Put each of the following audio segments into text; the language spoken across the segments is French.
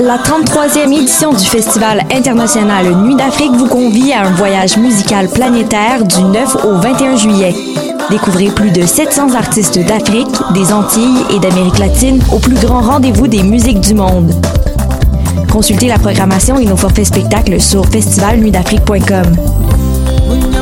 La 33e édition du Festival international Nuit d'Afrique vous convie à un voyage musical planétaire du 9 au 21 juillet. Découvrez plus de 700 artistes d'Afrique, des Antilles et d'Amérique latine au plus grand rendez-vous des musiques du monde. Consultez la programmation et nos forfaits spectacles sur festivalnuitdafrique.com.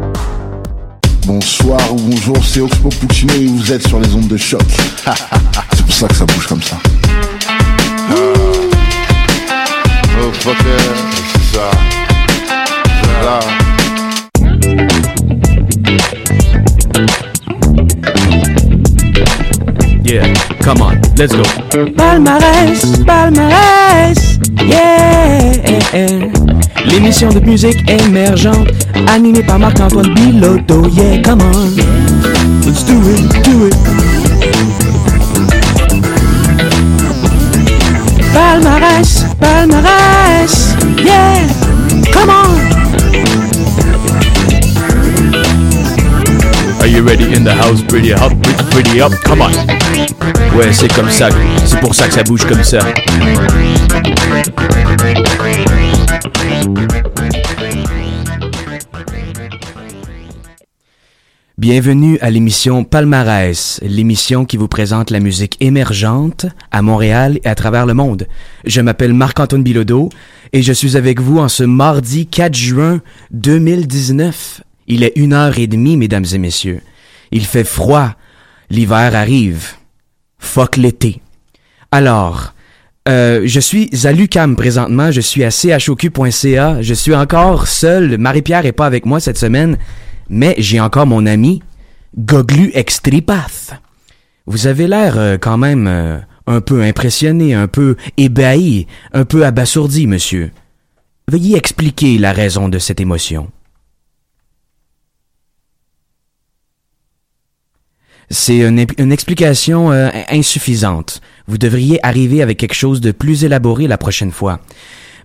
Bonsoir ou bonjour, c'est Oxpo Puccino et vous êtes sur les ondes de choc. c'est pour ça que ça bouge comme ça. Oh fucker, c'est ça. Là. Yeah, come on, let's go. Palmarès, palmarès, yeah. L'émission de musique émergente, animée par Marc-Antoine Bilodeau, yeah, come on. Let's do it, do it. Palmarès, palmarès, yeah, come on. Are you ready in the house? Pretty up, pretty up, come on. Ouais, c'est comme ça, c'est pour ça que ça bouge comme ça. Bienvenue à l'émission Palmarès, l'émission qui vous présente la musique émergente à Montréal et à travers le monde. Je m'appelle Marc-Antoine Bilodeau et je suis avec vous en ce mardi 4 juin 2019. Il est une heure et demie, mesdames et messieurs. Il fait froid. L'hiver arrive. Fuck l'été. Alors, euh, je suis à l'UCAM présentement, je suis à choq.ca, je suis encore seul, Marie-Pierre est pas avec moi cette semaine, mais j'ai encore mon ami Goglu Extripath. Vous avez l'air euh, quand même euh, un peu impressionné, un peu ébahi, un peu abasourdi, monsieur. Veuillez expliquer la raison de cette émotion. C'est une, explication euh, insuffisante. Vous devriez arriver avec quelque chose de plus élaboré la prochaine fois.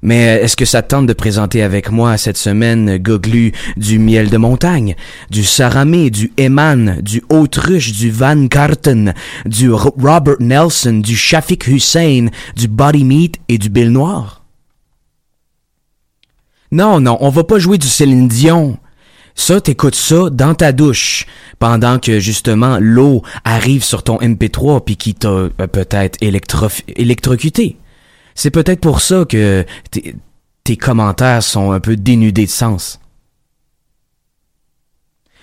Mais est-ce que ça tente de présenter avec moi cette semaine Goglu du miel de montagne, du saramé, du Eman, du autruche, du Van Karten, du Robert Nelson, du Shafik Hussein, du Body Meat et du Bill Noir? Non, non, on va pas jouer du Céline Dion. Ça, t'écoutes ça dans ta douche, pendant que justement l'eau arrive sur ton MP3 puis qui t'a euh, peut-être électrocuté. C'est peut-être pour ça que tes commentaires sont un peu dénudés de sens.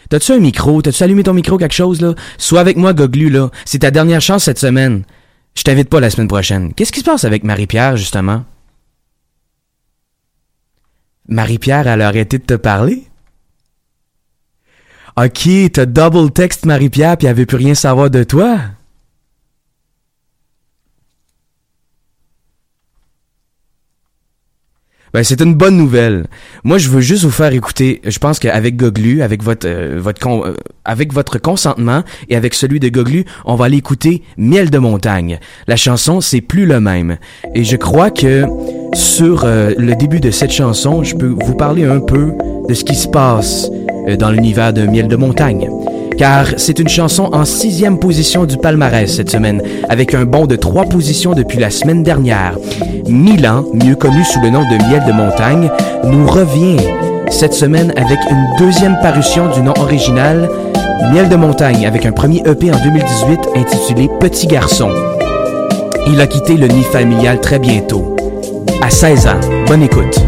T'as-tu un micro? T'as-tu allumé ton micro quelque chose, là? Sois avec moi, Goglu, là. C'est ta dernière chance cette semaine. Je t'invite pas la semaine prochaine. Qu'est-ce qui se passe avec Marie-Pierre, justement? Marie-Pierre, elle a arrêté de te parler? Ok, t'as double text Marie-Pierre puis elle veut plus rien savoir de toi. Ben, c'est une bonne nouvelle. Moi, je veux juste vous faire écouter. Je pense qu'avec Goglu, avec votre euh, con- euh, avec votre consentement et avec celui de Goglu, on va aller écouter Miel de montagne. La chanson, c'est plus le même. Et je crois que sur euh, le début de cette chanson, je peux vous parler un peu de ce qui se passe dans l'univers de Miel de montagne. Car c'est une chanson en sixième position du palmarès cette semaine, avec un bond de trois positions depuis la semaine dernière. Milan, mieux connu sous le nom de Miel de montagne, nous revient cette semaine avec une deuxième parution du nom original, Miel de montagne, avec un premier EP en 2018 intitulé Petit garçon. Il a quitté le nid familial très bientôt. À 16 ans. Bonne écoute.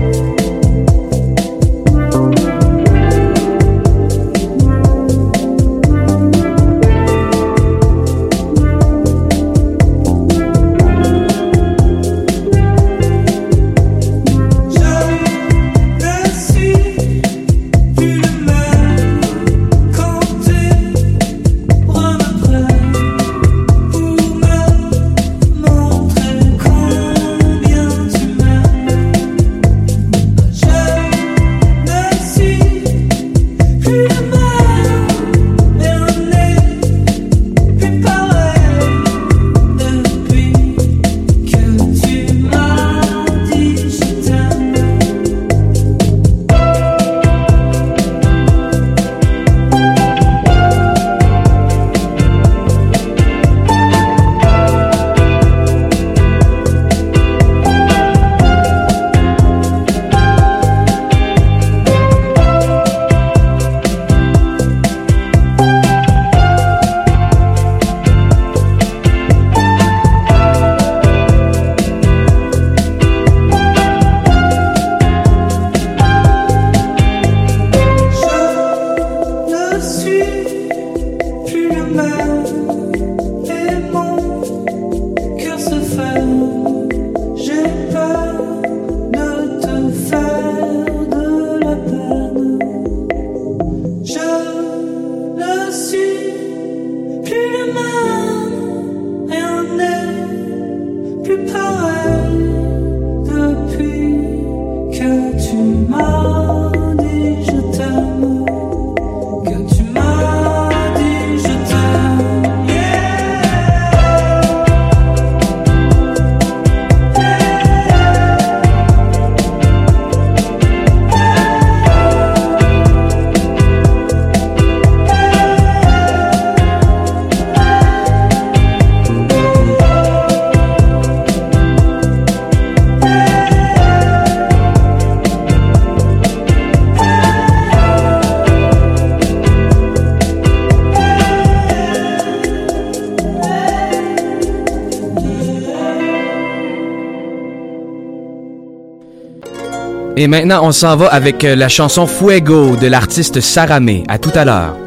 Et maintenant, on s'en va avec euh, la chanson Fuego de l'artiste Saramé. À tout à l'heure.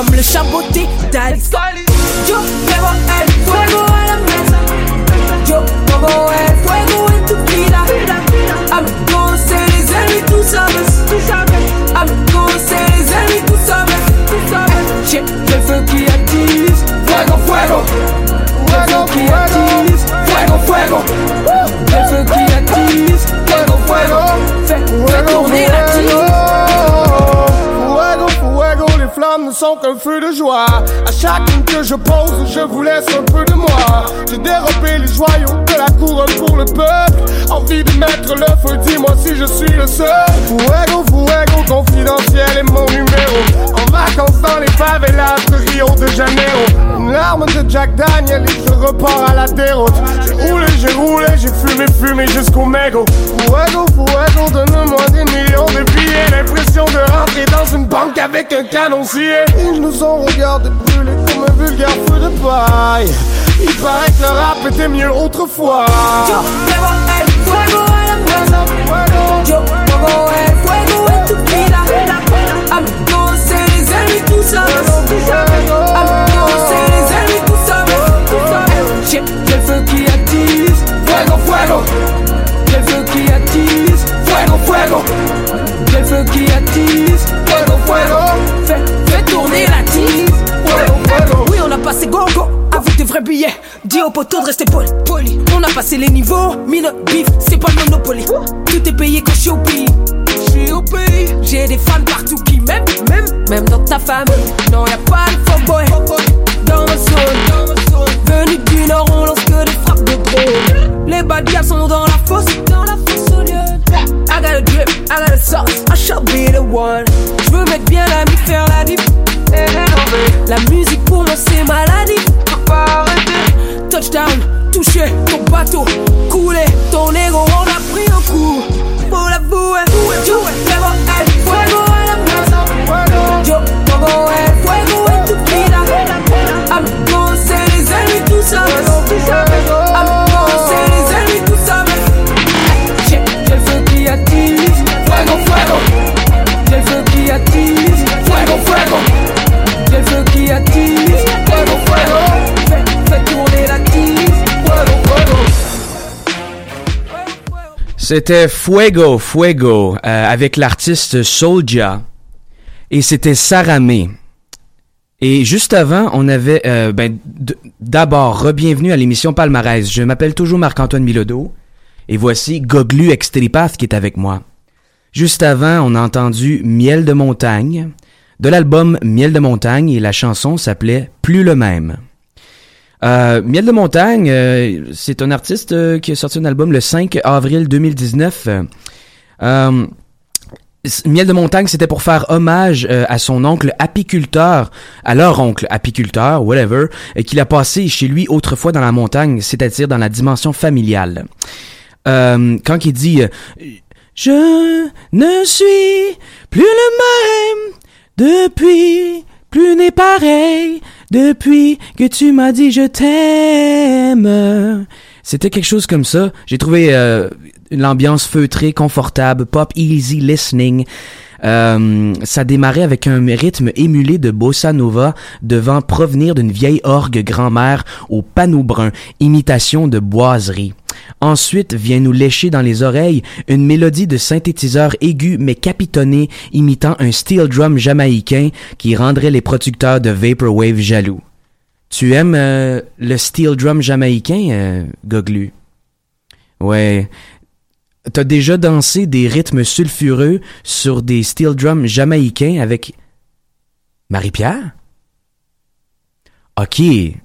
Comme le chaboté d'Alice. Yo llevo el fuego a la mesa. Yo pongo el fuego en tu vida. Seres ennemis, tú sabes. Tú sabes. Seres ennemis, tú sabes. Tú sabes. J'ai le feu qui attise. Fuego, fuego. Feu qui attise. Fuego, fuego. Le feu qui attise. Fuego, fuego. Fais tourner la qu'un feu de joie. À chaque ligne que je pose, je vous laisse un peu de moi. J'ai dérobé les joyaux de la couronne pour le peuple. Envie de mettre le feu, dis-moi si je suis le seul. Fuego, fuego, confidentiel est mon numéro. En vacances dans les favelas de Rio de Janeiro. Une larme de Jack Daniel et je repars à la déroute. J'ai roulé, j'ai roulé, j'ai fumé, fumé jusqu'au mégot. Fuego, fuego, donne-moi des millions de billets. L'impression de rentrer dans une banque avec un canoncier. Ils nous ont regardé brûler comme un vulgaire feu de paille. Il paraît que le rap était mieux autrefois. Yo, fuego, la fuego, fuego les tout ça. Fuego, le feu qui attise. Fuego, fuego. Le feu qui attise. Fuego, fuego. Fais, fais tourner la tise. Fuego, fuego. Oui, on a passé go-go avec des vrais billets. Dis au poteau de rester poli. On a passé les niveaux. Mine, bif, c'est pas le Monopoly. Tout est payé quand je suis au pays. J'ai des fans partout qui m'aiment, même, même dans ta famille. Non, y'a pas de fanboy. Dans ma zone. Venu du nord, on lance que des frappes de drone. Je veux mettre bien la mi, faire la diff. La musique pour moi c'est maladie. Touchdown, toucher ton bateau, couler ton ego. On a pris un coup. Pour fuego, el C'était Fuego, Fuego, euh, avec l'artiste Soulja. Et c'était Saramé. Et juste avant, on avait, euh, ben, d'abord, re-bienvenue à l'émission Palmarès. Je m'appelle toujours Marc-Antoine Bilodeau. Et voici Goglu Extripath qui est avec moi. Juste avant, on a entendu Miel de montagne, de l'album Miel de montagne, et la chanson s'appelait Plus le même. Euh, Miel de montagne, euh, c'est un artiste euh, qui a sorti un album le 5 avril 2019. Euh, Miel de montagne, c'était pour faire hommage à son oncle apiculteur, à leur oncle apiculteur, whatever, qu'il a passé chez lui autrefois dans la montagne, c'est-à-dire dans la dimension familiale. Quand il dit Je ne suis plus le même depuis, plus n'est pareil depuis que tu m'as dit je t'aime. C'était quelque chose comme ça. J'ai trouvé euh, l'ambiance feutrée, confortable, pop easy listening. Euh, ça démarrait avec un rythme émulé de bossa nova devant provenir d'une vieille orgue grand-mère au panneau brun, imitation de boiserie. Ensuite vient nous lécher dans les oreilles une mélodie de synthétiseur aigu mais capitonné imitant un steel drum jamaïcain qui rendrait les producteurs de Vaporwave jaloux. Tu aimes euh, le steel drum jamaïcain, euh, Goglu? Ouais. T'as déjà dansé des rythmes sulfureux sur des steel drums jamaïcains avec Marie-Pierre? Ok,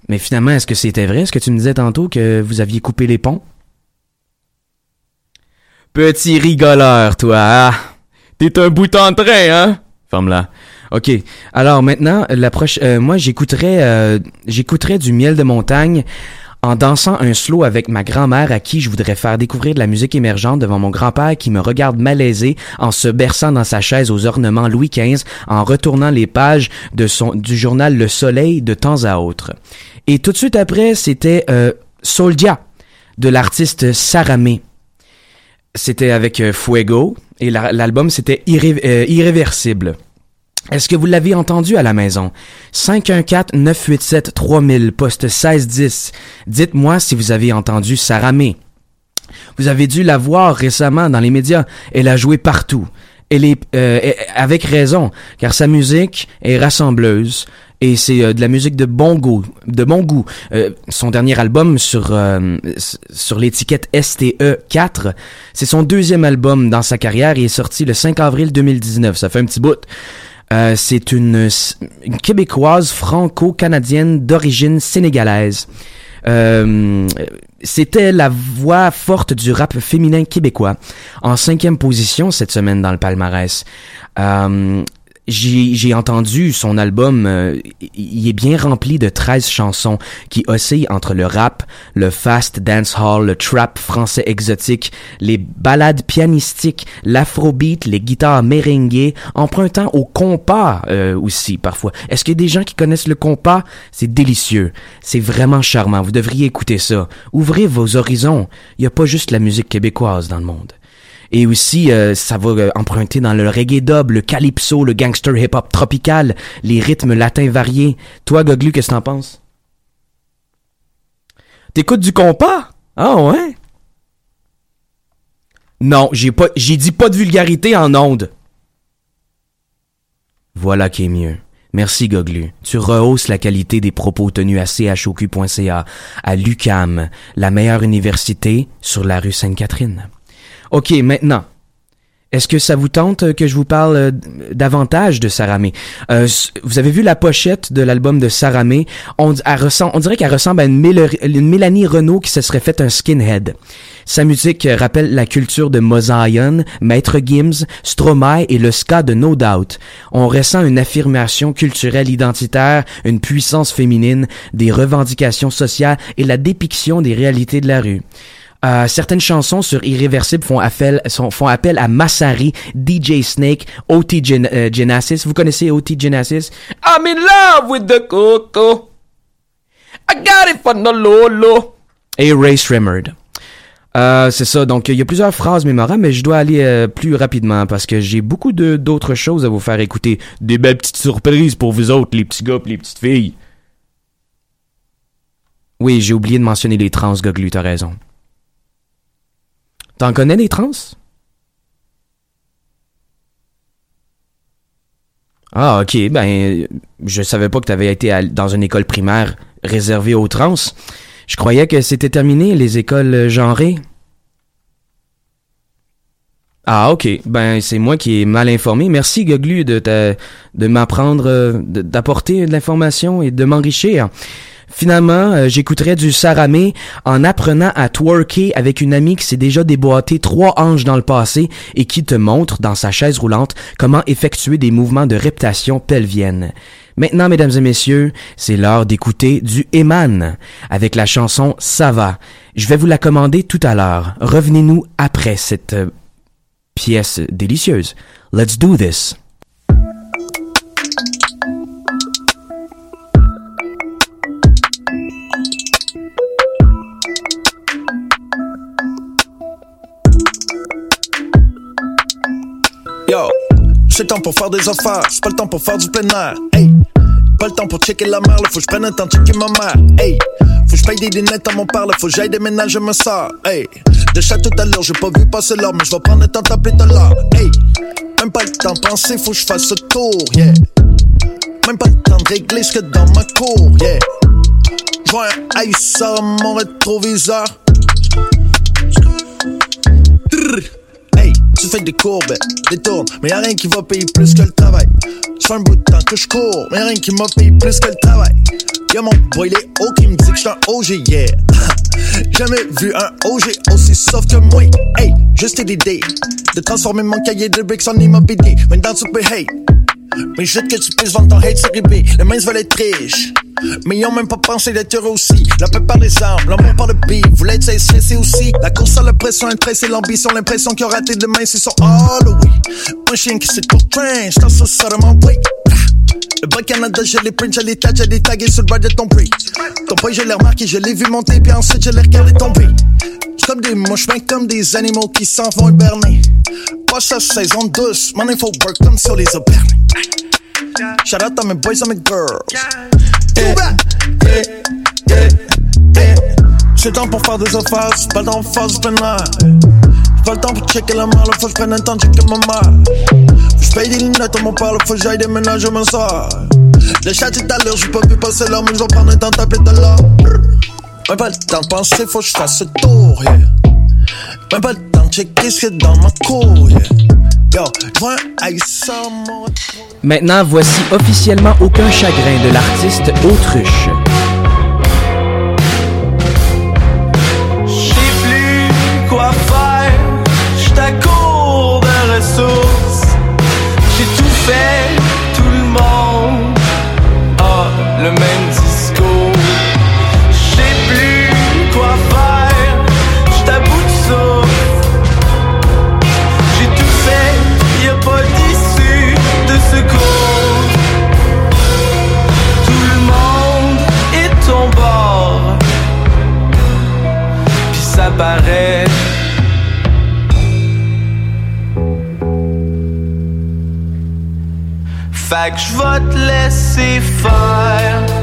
mais finalement, est-ce que c'était vrai ce que tu me disais tantôt que vous aviez coupé les ponts? Petit rigoleur, toi, ah! T'es un bout en train, hein? Ferme-la. Ok. Alors maintenant, la proche, euh, moi j'écouterais, euh, du miel de montagne en dansant un slow avec ma grand-mère à qui je voudrais faire découvrir de la musique émergente devant mon grand-père qui me regarde malaisé en se berçant dans sa chaise aux ornements Louis XV en retournant les pages de son, du journal Le Soleil de temps à autre. Et tout de suite après, c'était euh, Soldia de l'artiste Saramé. C'était avec euh, Fuego et la- l'album c'était euh, Irréversible. Est-ce que vous l'avez entendu à la maison? 514-987-3000, poste 1610. Dites-moi si vous avez entendu Saramé. Vous avez dû la voir récemment dans les médias. Elle a joué partout. Elle est euh, avec raison, car sa musique est rassembleuse et c'est euh, de la musique de bon goût. Euh, son dernier album sur sur l'étiquette STE 4, c'est son deuxième album dans sa carrière et est sorti le 5 avril 2019. Ça fait un petit bout. Euh, c'est une, une Québécoise franco-canadienne d'origine sénégalaise. Euh, c'était la voix forte du rap féminin québécois, en cinquième position cette semaine dans le palmarès. Euh, j'ai entendu son album, euh, il est bien rempli de 13 chansons qui oscillent entre le rap, le fast dancehall, le trap français exotique, les ballades pianistiques, l'afrobeat, les guitares merengue, empruntant au compas euh, aussi parfois. Est-ce qu'il y a des gens qui connaissent le compas? C'est délicieux, c'est vraiment charmant, vous devriez écouter ça. Ouvrez vos horizons, il n'y a pas juste la musique québécoise dans le monde. Et aussi, euh, ça va euh, emprunter dans le reggae dub, le calypso, le gangster hip-hop tropical, les rythmes latins variés. Toi, Goglu, qu'est-ce que t'en penses? T'écoutes du compas? Ah ouais? Non, j'ai pas, j'ai dit pas de vulgarité en onde. Voilà qui est mieux. Merci Goglu. Tu rehausses la qualité des propos tenus à choq.ca, à l'UCAM, la meilleure université sur la rue Sainte-Catherine. OK, maintenant. Est-ce que ça vous tente que je vous parle euh, davantage de Saramé? Euh, vous avez vu la pochette de l'album de Saramé? On, dirait qu'elle ressemble à une, Mélanie Renault qui se serait fait un skinhead. Sa musique rappelle la culture de Mosaïon, Maître Gims, Stromae et le ska de No Doubt. On ressent une affirmation culturelle identitaire, une puissance féminine, des revendications sociales et la dépiction des réalités de la rue. Euh, certaines chansons sur Irréversible font appel, à Massari, DJ Snake, OT euh, Genesis. Vous connaissez OT Genesis? I'm in love with the coco. I got it from the lolo. Et Ray Shremmerd. Euh, c'est ça, donc il y a plusieurs phrases mémorables, mais je dois aller plus rapidement parce que j'ai beaucoup d'autres choses à vous faire écouter. Des belles petites surprises pour vous autres, les petits gars les petites filles. Oui, j'ai oublié de mentionner les trans, Goglu, t'as raison. T'en connais des trans? Ah, ok. Ben, je savais pas que t'avais été dans une école primaire réservée aux trans. Je croyais que c'était terminé, les écoles genrées. Ah, ok. Ben, c'est moi qui ai mal informé. Merci, Goglu, de, de m'apprendre, euh, d'apporter de l'information et de m'enrichir. Finalement, euh, j'écouterai du Saramé en apprenant à twerker avec une amie qui s'est déjà déboîté trois hanches dans le passé et qui te montre dans sa chaise roulante comment effectuer des mouvements de reptation pelvienne. Maintenant, mesdames et messieurs, c'est l'heure d'écouter du Eman avec la chanson Ça va. Je vais vous la commander tout à l'heure. Revenez-nous après cette euh, pièce délicieuse. Let's do this. Yo, c'est le temps pour faire des affaires, c'est pas le temps pour faire du plein air. Hey, pas le temps pour checker la mer, faut que je prenne un temps checker ma mère. Hey, faut que je paye des lunettes à mon père, faut que j'aille déménager me sort. Hey, de chat tout à l'heure, j'ai pas vu passer l'heure, mais je vais prendre le temps de taper de l'heure. Hey, même pas le temps de penser, faut que je fasse ce tour, yeah. Même pas le temps de régler ce que dans ma cour, yeah. J'vois un ice mon rétroviseur. Tu fais des courbes, des tournes, mais y'a rien qui va payer plus que le travail. Je un bout de temps que je cours, mais y'a rien qui m'a payé plus que le travail. Y'a mon boy, les hauts qui me dit que j'suis un OG, yeah. Jamais vu un OG aussi soft que moi. Hey, juste l'idée de transformer mon cahier de bricks en immobilier. Maintenant tu peux hate. Mais juste que tu puisses vendre ton hate sur eBay. Les mains veulent être riches. Mais ils ont même pas pensé d'être heureux aussi. La paix par les armes, l'amour par le beat. Vous l'êtes stressé aussi. La course à la pression, un trait, c'est l'ambition. L'impression qu'il a raté demain, c'est son Halloween. Un chien qui s'est pour train, j't'en sous ça de mon way. Le bas Canada, je l'ai print, je l'ai tag, je l'ai tagué sur le bas de ton prix. Ton prix, je l'ai remarqué, je l'ai vu monter, puis ensuite je l'ai regardé tomber. Comme des mouches, comme des animaux qui s'en vont hiberner. Pas sa saison douce, mon info work comme sur les opernés. Shout out à mes boys et mes girls. Eh, eh, eh, c'est temps pour faire des affaires, pas le temps pour faire du plein pas le temps pour checker la main, faut que je prenne un temps de checker ma main. Je paye des lunettes à mon père, faut que j'aille déménager, je me sors. Le chat tout à l'heure, j'ai pas pu passer l'heure, mais je vais prendre un temps de taper de l'heure. Même pas le temps de penser, faut que je fasse ce tour, yeah. Même pas le temps de checker ce qu'il y a dans ma cour, yeah. Maintenant, voici officiellement aucun chagrin de l'artiste Autruche. Fait que je vais te laisser faire.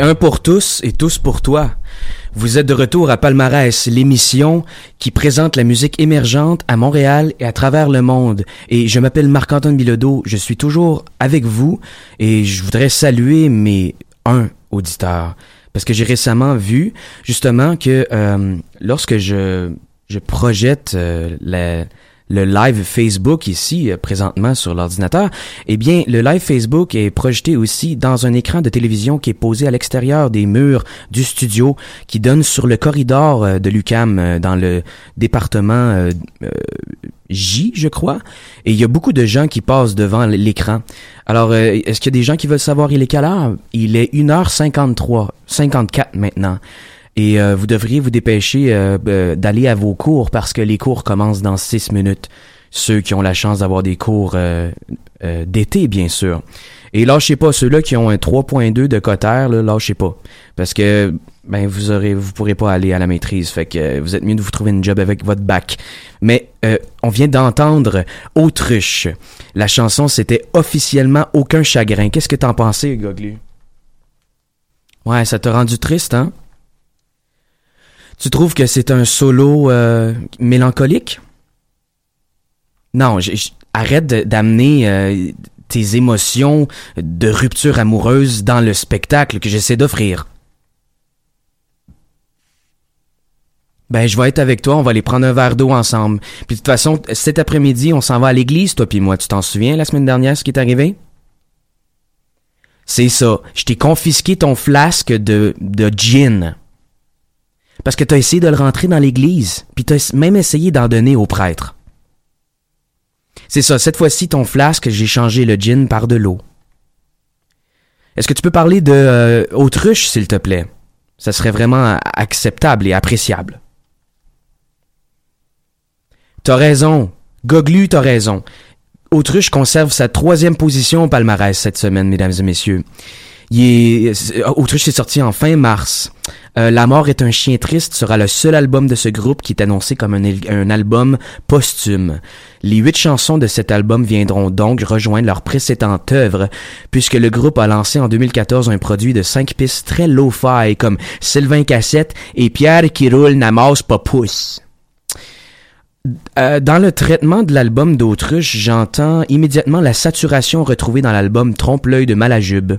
Un pour tous et tous pour toi. Vous êtes de retour à Palmarès, l'émission qui présente la musique émergente à Montréal et à travers le monde. Et je m'appelle Marc-Antoine Bilodeau, je suis toujours avec vous et je voudrais saluer mes un auditeurs. Parce que j'ai récemment vu justement que euh, lorsque je, je projette euh, la- le live Facebook ici euh, présentement sur l'ordinateur, eh bien le live Facebook est projeté aussi dans un écran de télévision qui est posé à l'extérieur des murs du studio qui donne sur le corridor euh, de l'UCAM euh, dans le département J, je crois. Et il y a beaucoup de gens qui passent devant l'écran. Alors, est-ce qu'il y a des gens qui veulent savoir il est quelle heure? Il est 1h53, 54 maintenant. Et euh, vous devriez vous dépêcher euh, d'aller à vos cours parce que les cours commencent dans six minutes. Ceux qui ont la chance d'avoir des cours euh, euh, d'été, bien sûr. Et lâchez pas ceux-là qui ont un 3.2 de cotère, là, lâchez pas. Parce que ben vous aurez vous pourrez pas aller à la maîtrise. Fait que vous êtes mieux de vous trouver une job avec votre bac. Mais euh, on vient d'entendre Autruche. La chanson c'était officiellement aucun chagrin. Qu'est-ce que t'en pensais, Goglu? Ouais, ça t'a rendu triste, hein? Tu trouves que c'est un solo euh, mélancolique? Non, arrête d'amener euh, tes émotions de rupture amoureuse dans le spectacle que j'essaie d'offrir. Ben, je vais être avec toi, on va aller prendre un verre d'eau ensemble. Puis de toute façon, cet après-midi, on s'en va à l'église, toi puis moi. Tu t'en souviens la semaine dernière, ce qui est arrivé? C'est ça. Je t'ai confisqué ton flasque de, de gin. Parce que t'as essayé de le rentrer dans l'église, puis t'as même essayé d'en donner au prêtre. C'est ça, cette fois-ci, ton flasque, j'ai changé le gin par de l'eau. Est-ce que tu peux parler de euh, autruche, s'il te plaît? Ça serait vraiment acceptable et appréciable. T'as raison. Goglu, t'as raison. Autruche conserve sa troisième position au palmarès cette semaine, mesdames et messieurs. Il est, Autruche est sorti en fin mars. Euh, La mort est un chien triste sera le seul album de ce groupe qui est annoncé comme un, un, album posthume. Les huit chansons de cet album viendront donc rejoindre leur précédente œuvre, puisque le groupe a lancé en 2014 un produit de cinq pistes très low-fi comme Sylvain Cassette et Pierre qui roule n'amasse pas pouce. Euh, dans le traitement de l'album d'Autruche, j'entends immédiatement la saturation retrouvée dans l'album Trompe-l'œil de Malajube.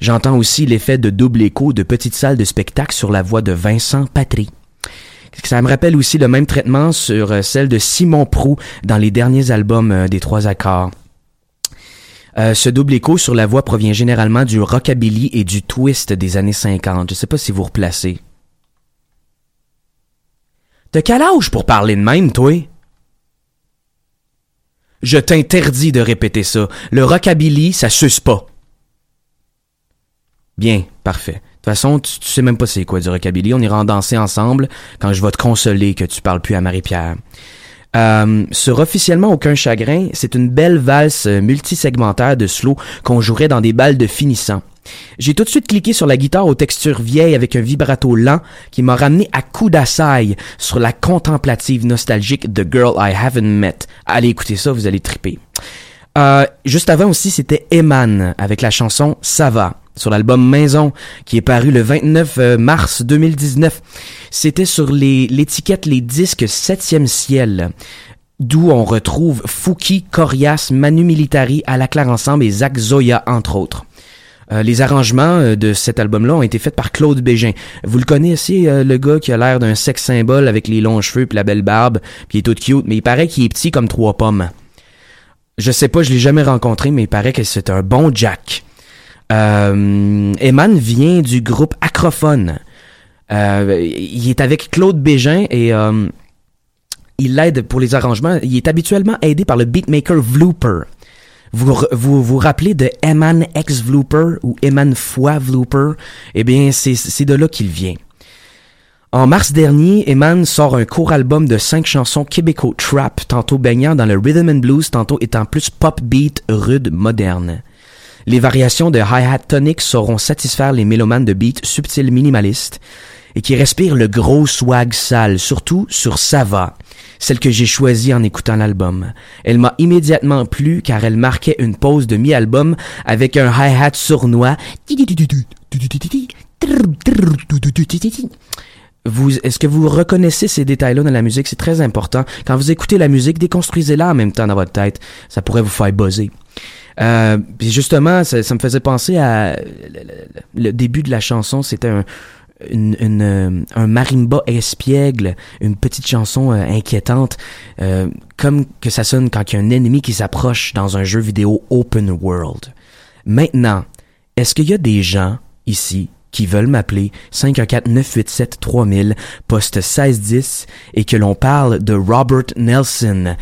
J'entends aussi l'effet de double écho de petite salle de spectacle sur la voix de Vincent Patry. Ça me rappelle aussi le même traitement sur euh, celle de Simon Prou dans les derniers albums euh, des Trois Accords. Ce double écho sur la voix provient généralement du rockabilly et du twist des années 50. Je sais pas si vous replacez. De quel âge pour parler de même, toi? Je t'interdis de répéter ça. Le rockabilly, ça suce pas. Bien, parfait. De toute façon, tu, sais même pas c'est quoi du rockabilly. On ira en danser ensemble quand je vais te consoler que tu parles plus à Marie-Pierre. Euh, sur officiellement aucun chagrin, c'est une belle valse multisegmentaire de slow qu'on jouerait dans des balles de finissant. J'ai tout de suite cliqué sur la guitare aux textures vieilles avec un vibrato lent qui m'a ramené à coup d'assaille sur la contemplative nostalgique The Girl I Haven't Met. Allez écouter ça, vous allez triper. Euh, juste avant aussi, c'était Eman avec la chanson Ça va sur l'album Maison qui est paru le 29 euh, mars 2019. C'était sur l'étiquette les, disques 7e ciel d'où on retrouve Fouki, Corias, Manu Militari, À la Claire Ensemble et Zach Zoya entre autres. Euh, les arrangements euh, de cet album-là ont été faits par Claude Bégin. Vous le connaissez, euh, le gars qui a l'air d'un sex symbole avec les longs cheveux puis la belle barbe, puis il est tout cute, mais il paraît qu'il est petit comme trois pommes. Je sais pas, je l'ai jamais rencontré, mais il paraît que c'est un bon Jack. Euh, Eman vient du groupe Acrophone. il est avec Claude Bégin et il l'aide pour les arrangements. Il est habituellement aidé par le beatmaker Vlooper. Vous, vous vous rappelez de Eman X Vlooper ou Eman Foi Vlooper? Eh bien, c'est de là qu'il vient. En mars dernier, Eman sort un court album de cinq chansons québéco trap, tantôt baignant dans le rhythm and blues, tantôt étant plus pop beat rude moderne. Les variations de hi-hat tonic sauront satisfaire les mélomanes de beats subtils minimalistes et qui respirent le gros swag sale, surtout sur Sava, celle que j'ai choisie en écoutant l'album. Elle m'a immédiatement plu car elle marquait une pause de mi-album avec un hi-hat sournois. Est-ce que vous reconnaissez ces détails-là dans la musique? C'est très important. Quand vous écoutez la musique, déconstruisez-la en même temps dans votre tête. Ça pourrait vous faire buzzer. Euh, justement, ça, me faisait penser à le début de la chanson. C'était un, euh, un marimba espiègle, une petite chanson euh, inquiétante, euh, comme que ça sonne quand il y a un ennemi qui s'approche dans un jeu vidéo open world. Maintenant, est-ce qu'il y a des gens ici qui veulent m'appeler 514-987-3000, poste 1610, et que l'on parle de Robert Nelson,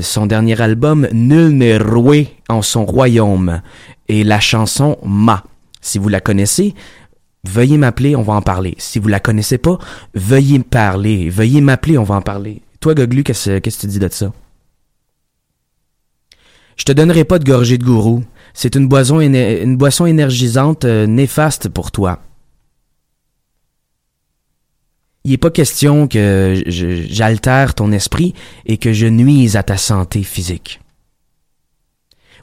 son dernier album Nul n'est roué en son royaume, et la chanson Ma. Si vous la connaissez, Veuillez m'appeler, on va en parler. Si vous la connaissez pas, veuillez me parler. Veuillez m'appeler, on va en parler. Toi, Goglu, qu'est-ce que tu dis de ça? Je te donnerai pas de gorgée de gourou. C'est une boisson, énergisante euh, néfaste pour toi. Il n'est pas question que j'altère ton esprit et que je nuise à ta santé physique.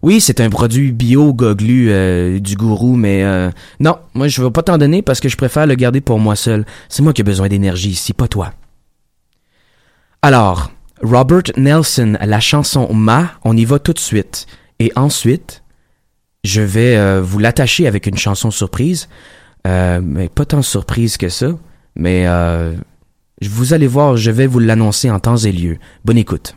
Oui, c'est un produit bio goglu euh, du gourou, mais euh, non, moi je veux pas t'en donner parce que je préfère le garder pour moi seul. C'est moi qui ai besoin d'énergie ici, pas toi. Alors, Robert Nelson, la chanson Ma, on y va tout de suite. Et ensuite, je vais euh, vous l'attacher avec une chanson surprise, mais pas tant surprise que ça, mais vous allez voir, je vais vous l'annoncer en temps et lieu. Bonne écoute.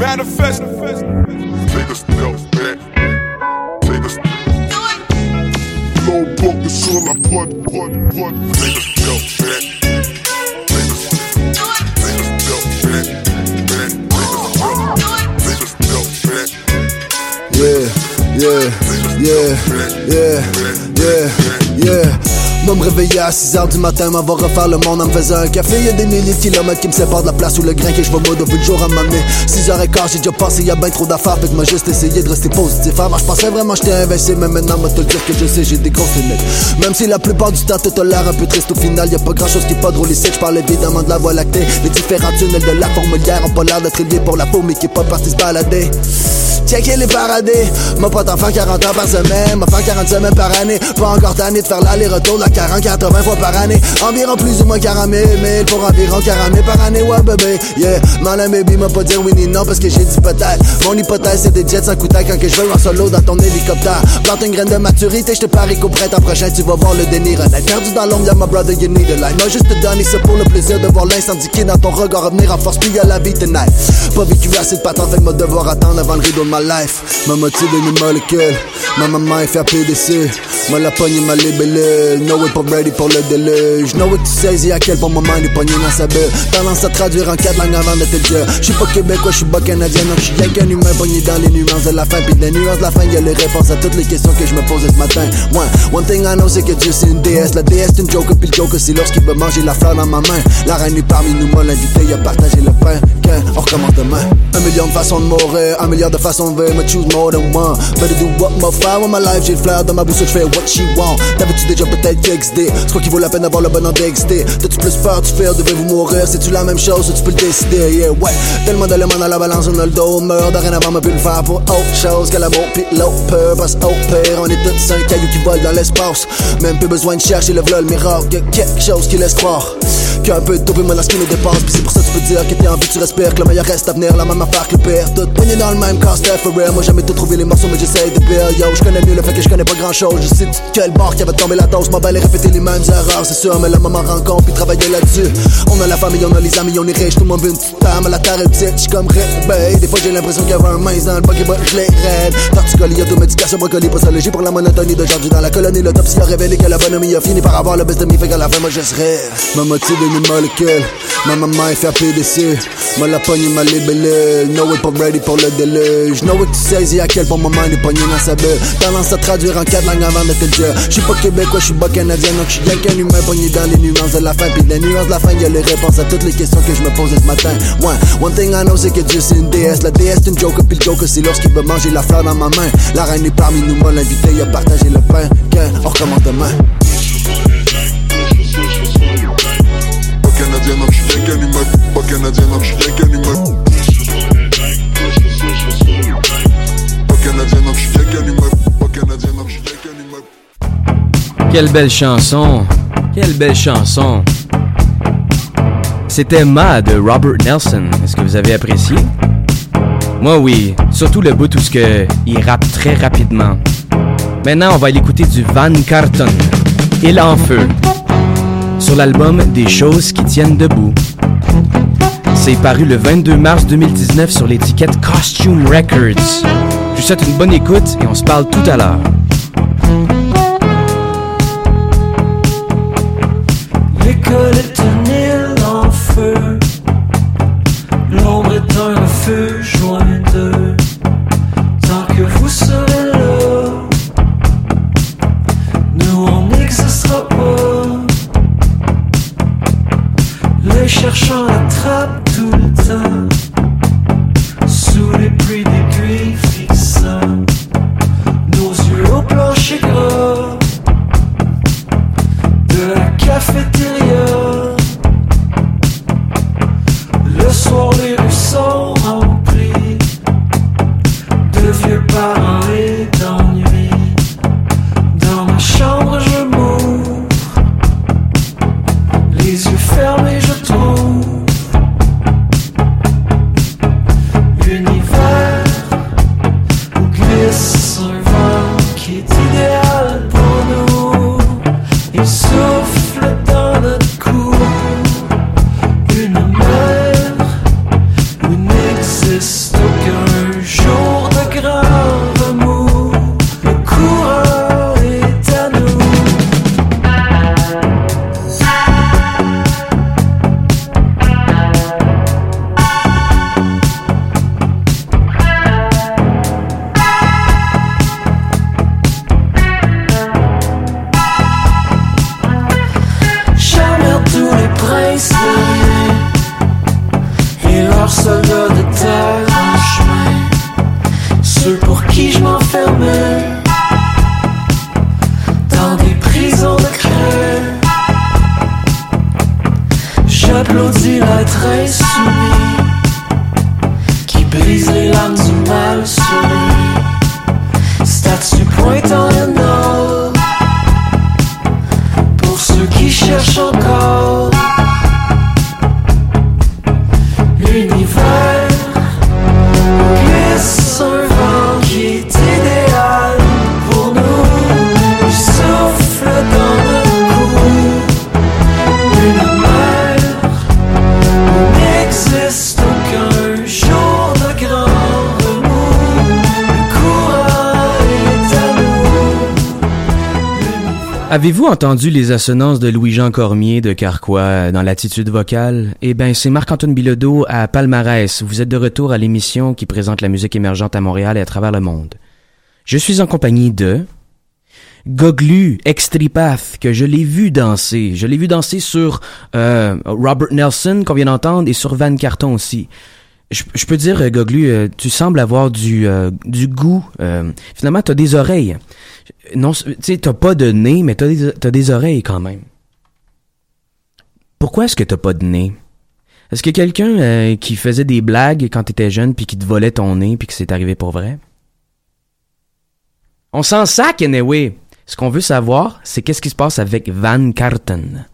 Manifest. Take a step back. Take a step. No focus on my butt, put. Take a step back. Take a step. Take a step back. Yeah, yeah, yeah, yeah. Moi me réveiller à 6h du matin, va refaire le monde en me faisant un café. Y'a des milliers de kilomètres qui me séparent de la place où le grain que je vais mode vu le jour à m'amener. 6h15, j'ai déjà passé, y'a ben trop d'affaires, fait que moi juste essayé de rester positif. Avant, je pensais vraiment j'étais investi, mais maintenant, moi te le dire que je sais, j'ai des grosses limites. Même si la plupart du temps, t'as l'air un peu triste au final, y'a pas grand chose qui est pas drôle ici. Je parle évidemment de la voie lactée. Les différents tunnels de la fourmilière ont pas l'air d'être liés pour la peau, mais qui est pas parti se balader. Checker les paradis, m'a pas t'en faire 40 ans par semaine, m'a faire 40 semaines par année. Pas encore tanné de faire l'aller-retour de la 40, 80 fois par année. Environ plus ou moins 40 000, 1000 pour environ 40 000 par année, ouais bébé. Yeah, malin baby m'a pas dire oui ni non parce que j'ai dit peut-être. Mon hypothèse c'est des jets sans couteau quand que je veux en solo dans ton hélicoptère. Plante une graine de maturité, je te parie qu'au printemps prochain tu vas voir le déni renaître. Perdu dans l'ombre, y'a ma brother, you need a light. Moi juste te donner ça pour le plaisir de voir est dans ton regard revenir en force, puis y'a la vie tonight. Pas vécu assez de patente, fait que devoir attendre avant le rideau de ma life. Ma moitié de mes molécules, ma maman est fait PDC. Moi la pogne m'a libellé, no way pas ready pour le déluge. No way tu saisis à quel point ma main est pognée dans sa bulle. Tendance à traduire en quatre langues avant de te dire. J'suis pas québécois, j'suis pas canadien, donc j'suis rien qu'un humain pogné dans les nuances de la fin. Pis des nuances de la fin, y'a les réponses à toutes les questions que je me posais ce matin. Ouais, one thing I know c'est que Dieu c'est une déesse. La déesse c'est une joke, puis le joke c'est lorsqu'il veut manger la fleur dans ma main. La reine est parmi nous, moi l'invité, il a partagé le pain. Qu'un, on recommence demain. Un million de façons de mourir, un milliard de façons de vivre, mais choose more than one. Better do what my fire with my life, j'ai le flair dans ma bouche, je fais what she want. T'avais-tu déjà peut-être XD? C'est quoi qui vaut la peine d'avoir le bon en DXD? T'as-tu plus peur, tu fais, devez-vous mourir? C'est-tu la même chose tu peux le décider? Yeah, ouais. Tellement d'éléments dans la balance, on a le dos, meurt, dorénavant, m'a pu le faire pour autre chose que l'amour pis l'autre peur. Parce au pire, on est tous cinq cailloux qui volent dans l'espace. Même plus besoin de chercher le vol, le miracle, y'a quelque chose qui laisse croire. Qu'un peu de dope, ce qui nous dépasse. Pis c'est pour ça que tu peux dire que t'es en vie, tu respires, que le meilleur reste à venir, la même affaire que le pire. Tout poigné dans le même cast, for real. Moi, jamais tout trouvé les morceaux, mais j'essaye de pire. Yo, je connais mieux le fait que je connais pas grand chose. Je sais quel bord qui avait tombé la dose, m'a et répéter les mêmes erreurs, c'est sûr, mais le moment rencontre puis travailler là-dessus. On a la famille, on a les amis, on est riche, tout le monde veut une petite femme, la terre est petite, j'suis comme réveil. Des fois j'ai l'impression qu'il y avait un mince dans le bac et bah, je les raide. Torticolis, automédication, brocoli, postologie pour la monotonie d'aujourd'hui dans la colonie. L'autopsie a révélé que la bonhomie a fini par avoir le best de mi, fait qu'à la fin, moi je serai. Ma moitié de mes molécules, ma maman est fait PDC. Moi la pogne m'a libellé, no way pas ready pour le déluge. No que tu saisis à quel point ma main est pognée dans sa bulle. À traduire en quatre langues avant de te dire. J'suis pas québécois, j'suis canadien, donc j'suis rien qu'un humain pogné dans les nuances de la fin. Pis les nuances de la fin, y'a les réponses à toutes les questions que je me posais ce matin. Ouais, one thing I know, c'est que Dieu c'est une déesse. La déesse c'est une joke, pis le joke c'est lorsqu'il veut manger la fleur dans ma main. La reine est parmi nous, moi l'invité, il a partagé le pain. Qu'un, on recommence demain. Canadien, donc j'suis rien qu'un humain. Pas canadien, donc j'suis rien qu'un humain. Pas canadien, donc j'suis rien qu'un humain. Quelle belle chanson! Quelle belle chanson! C'était Ma de Robert Nelson. Est-ce que vous avez apprécié? Moi oui, surtout le bout où ce que il rappe très rapidement. Maintenant, on va l'écouter du Van Carton. Il en feu. Sur l'album Des choses qui tiennent debout. C'est paru le 22 mars 2019 sur l'étiquette Costume Records. Je vous souhaite une bonne écoute et on se parle tout à l'heure. L'école est J'applaudis l'être insoumis qui brise les lames du mal soumis. Statue pointant le nord pour ceux qui cherchent encore Avez-vous entendu les assonances de Louis-Jean Cormier de Carquois euh, dans l'attitude vocale? Eh ben, c'est Marc-Antoine Bilodeau à Palmarès. Vous êtes de retour à l'émission qui présente la musique émergente à Montréal et à travers le monde. Je suis en compagnie de Goglu, Extripath, que je l'ai vu danser. Je l'ai vu danser sur euh, Robert Nelson, qu'on vient d'entendre, et sur Van Carton aussi. Je, peux dire, euh, Goglu, euh, tu sembles avoir du, euh, du goût. Euh, finalement, t'as des oreilles. Non, tu sais, t'as pas de nez, mais t'as des, t'as des oreilles quand même. Pourquoi est-ce que t'as pas de nez? Est-ce que quelqu'un qui faisait des blagues quand t'étais jeune puis qui te volait ton nez puis que c'est arrivé pour vrai? On s'en sac, anyway. Ce qu'on veut savoir, c'est qu'est-ce qui se passe avec Van Carten.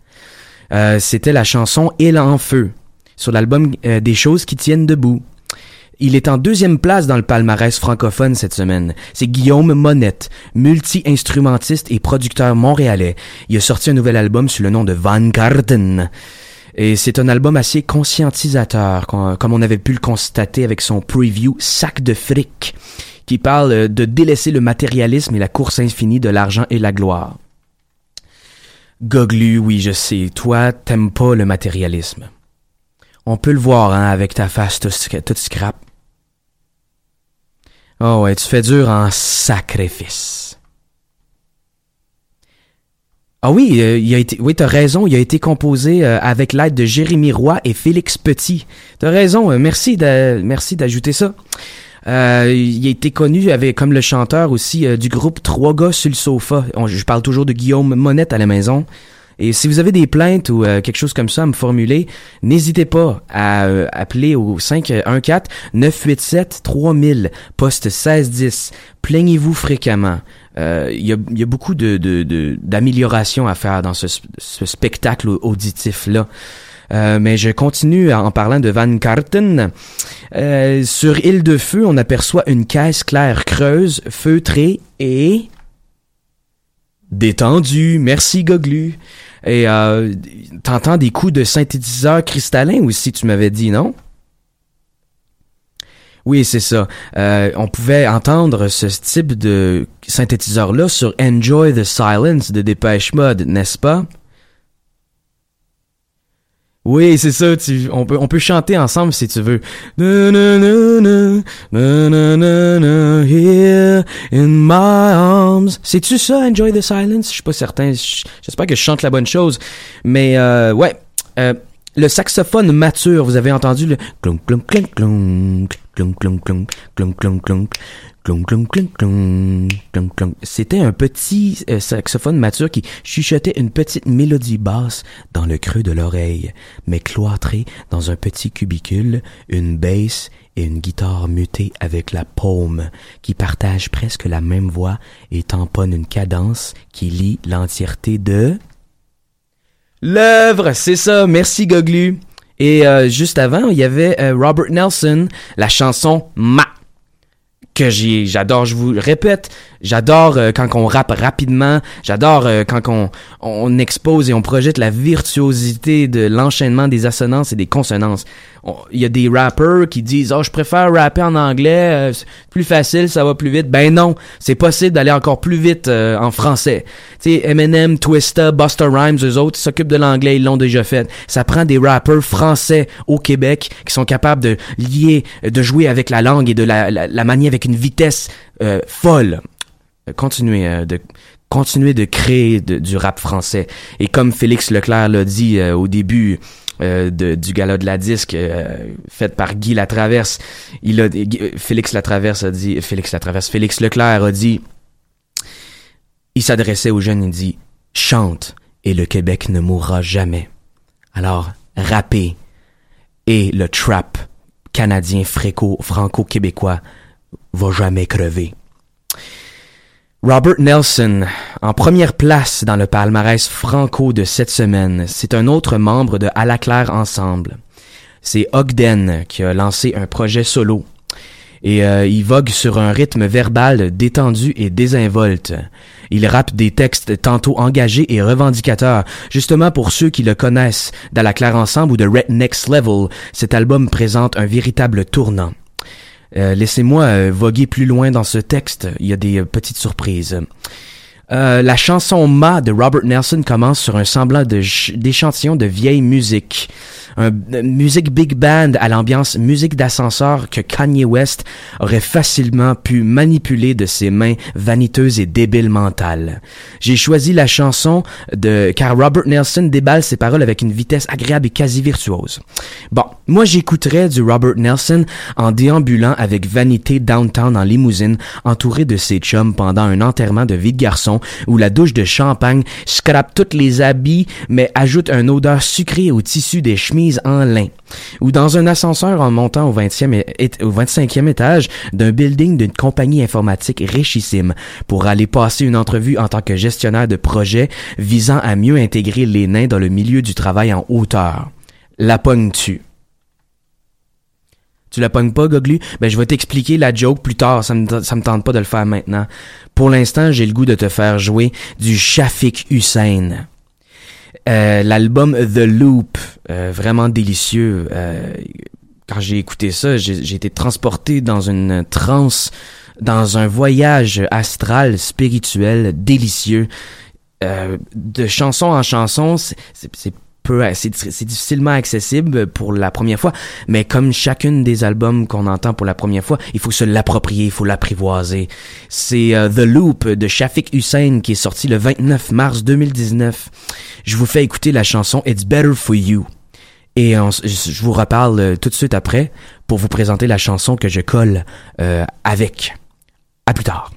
C'était la chanson Il en feu sur l'album euh, Des choses qui tiennent debout. Il est en deuxième place dans le palmarès francophone cette semaine. C'est Guillaume Monette, multi-instrumentiste et producteur montréalais. Il a sorti un nouvel album sous le nom de Van Carten. Et c'est un album assez conscientisateur, com- comme on avait pu le constater avec son preview Sac de fric, qui parle euh, de délaisser le matérialisme et la course infinie de l'argent et la gloire. Goglu, oui, je sais, toi, t'aimes pas le matérialisme. On peut le voir, hein, avec ta face toute toute scrap. Oh ouais, tu fais dur en sacrifice. Ah oui, euh, il a été, oui, t'as raison, il a été composé euh, avec l'aide de Jérémy Roy et Félix Petit. T'as raison, euh, merci merci d'ajouter ça. Il a été connu avec, comme le chanteur aussi du groupe Trois gars sur le sofa. Je parle toujours de Guillaume Monette à la maison. Et si vous avez des plaintes ou euh, quelque chose comme ça à me formuler, n'hésitez pas à euh, appeler au 514-987-3000, poste 1610. Plaignez-vous fréquemment. Euh, Il y, a, y a beaucoup de, de, de- d'améliorations à faire dans ce, ce spectacle auditif-là. Euh, mais je continue en parlant de Van Carten. Euh, sur Île de Feu, on aperçoit une caisse claire creuse, feutrée et détendue. Merci Goglu. Et euh, t'entends des coups de synthétiseur cristallin aussi, tu m'avais dit, non? Oui, c'est ça. Euh, on pouvait entendre ce type de synthétiseur-là sur Enjoy the Silence de Dépêche Mode, n'est-ce pas? Oui, c'est ça. Tu, on, peut, on peut chanter ensemble si tu veux. Here in my arms. C'est-tu ça, Enjoy the Silence? Je suis pas certain. J'espère que je chante la bonne chose. Mais euh, ouais. Euh, le saxophone mature, vous avez entendu le clunk clunk clunk clunk clunk clunk clunk clunk clunk C'était un petit euh, saxophone mature qui chuchotait une petite mélodie basse dans le creux de l'oreille, mais cloîtré dans un petit cubicule, une basse et une guitare mutée avec la paume, qui partagent presque la même voix et tamponnent une cadence qui lie l'entièreté de L'œuvre, c'est ça. Merci Goglu. Et euh, juste avant, il y avait euh, Robert Nelson, la chanson Ma. Que j'adore, je vous répète, j'adore euh, quand on rappe rapidement, j'adore euh, quand on, on expose et on projette la virtuosité de l'enchaînement des assonances et des consonances. On- Il y a des rappers qui disent oh je préfère rapper en anglais, euh, c'est plus facile, ça va plus vite. Ben non, c'est possible d'aller encore plus vite euh, en français. Tu sais Eminem, Twista, Busta Rhymes, eux autres s'occupent de l'anglais, ils l'ont déjà fait. Ça prend des rappers français au Québec qui sont capables de lier, de jouer avec la langue et de la, la, la manier avec une vitesse euh, folle. Euh, Continuez euh, de continuer de créer du rap français. Et comme Félix Leclerc l'a dit euh, au début euh, du gala de la disque euh, fait par Guy Latraverse, il a euh, Félix Latraverse a dit Félix Latraverse, Félix Leclerc a dit il s'adressait aux jeunes, il dit chante et le Québec ne mourra jamais. Alors, rappez et le trap canadien fréco- franco-québécois va jamais crever. Robert Nelson, en première place dans le palmarès franco de cette semaine, c'est un autre membre de À la claire Ensemble. C'est Ogden qui a lancé un projet solo. Et euh, il vogue sur un rythme verbal détendu et désinvolte. Il rappe des textes tantôt engagés et revendicateurs. Justement pour ceux qui le connaissent, d'À la claire Ensemble ou de Red Next Level, cet album présente un véritable tournant. Euh, Laissez-moi euh, voguer plus loin dans ce texte. Il y a des euh, petites surprises. Euh, la chanson Ma de Robert Nelson commence sur un semblant d'échantillon de vieille musique. Un, euh, musique big band à l'ambiance musique d'ascenseur que Kanye West aurait facilement pu manipuler de ses mains vaniteuses et débiles mentales. J'ai choisi la chanson de car Robert Nelson déballe ses paroles avec une vitesse agréable et quasi virtuose. Bon, moi j'écouterais du Robert Nelson en déambulant avec vanité downtown en limousine, entouré de ses chums pendant un enterrement de vie de garçon où la douche de champagne scrape toutes les habits mais ajoute une odeur sucrée au tissu des chemises en lin. Ou dans un ascenseur en montant au 20e et- et- au 25e étage d'un building d'une compagnie informatique richissime pour aller passer une entrevue en tant que gestionnaire de projet visant à mieux intégrer les nains dans le milieu du travail en hauteur. La pognes-tu? Tu la pognes pas, Goglu? Ben, je vais t'expliquer la joke plus tard. Ça me, tente pas de le faire maintenant. Pour l'instant, j'ai le goût de te faire jouer du Shafik Hussein. Euh, L'album The Loop, euh, vraiment délicieux. Euh, quand j'ai écouté ça, j'ai été transporté dans une transe, dans un voyage astral, spirituel, délicieux. De chanson en chanson, c'est peu, c'est difficilement accessible pour la première fois, mais comme chacune des albums qu'on entend pour la première fois, il faut se l'approprier, il faut l'apprivoiser. C'est euh, The Loop de Shafik Hussein qui est sorti le 29 mars 2019. Je vous fais écouter la chanson It's Better For You. Et je vous reparle euh, tout de suite après pour vous présenter la chanson que je colle euh, avec. À plus tard.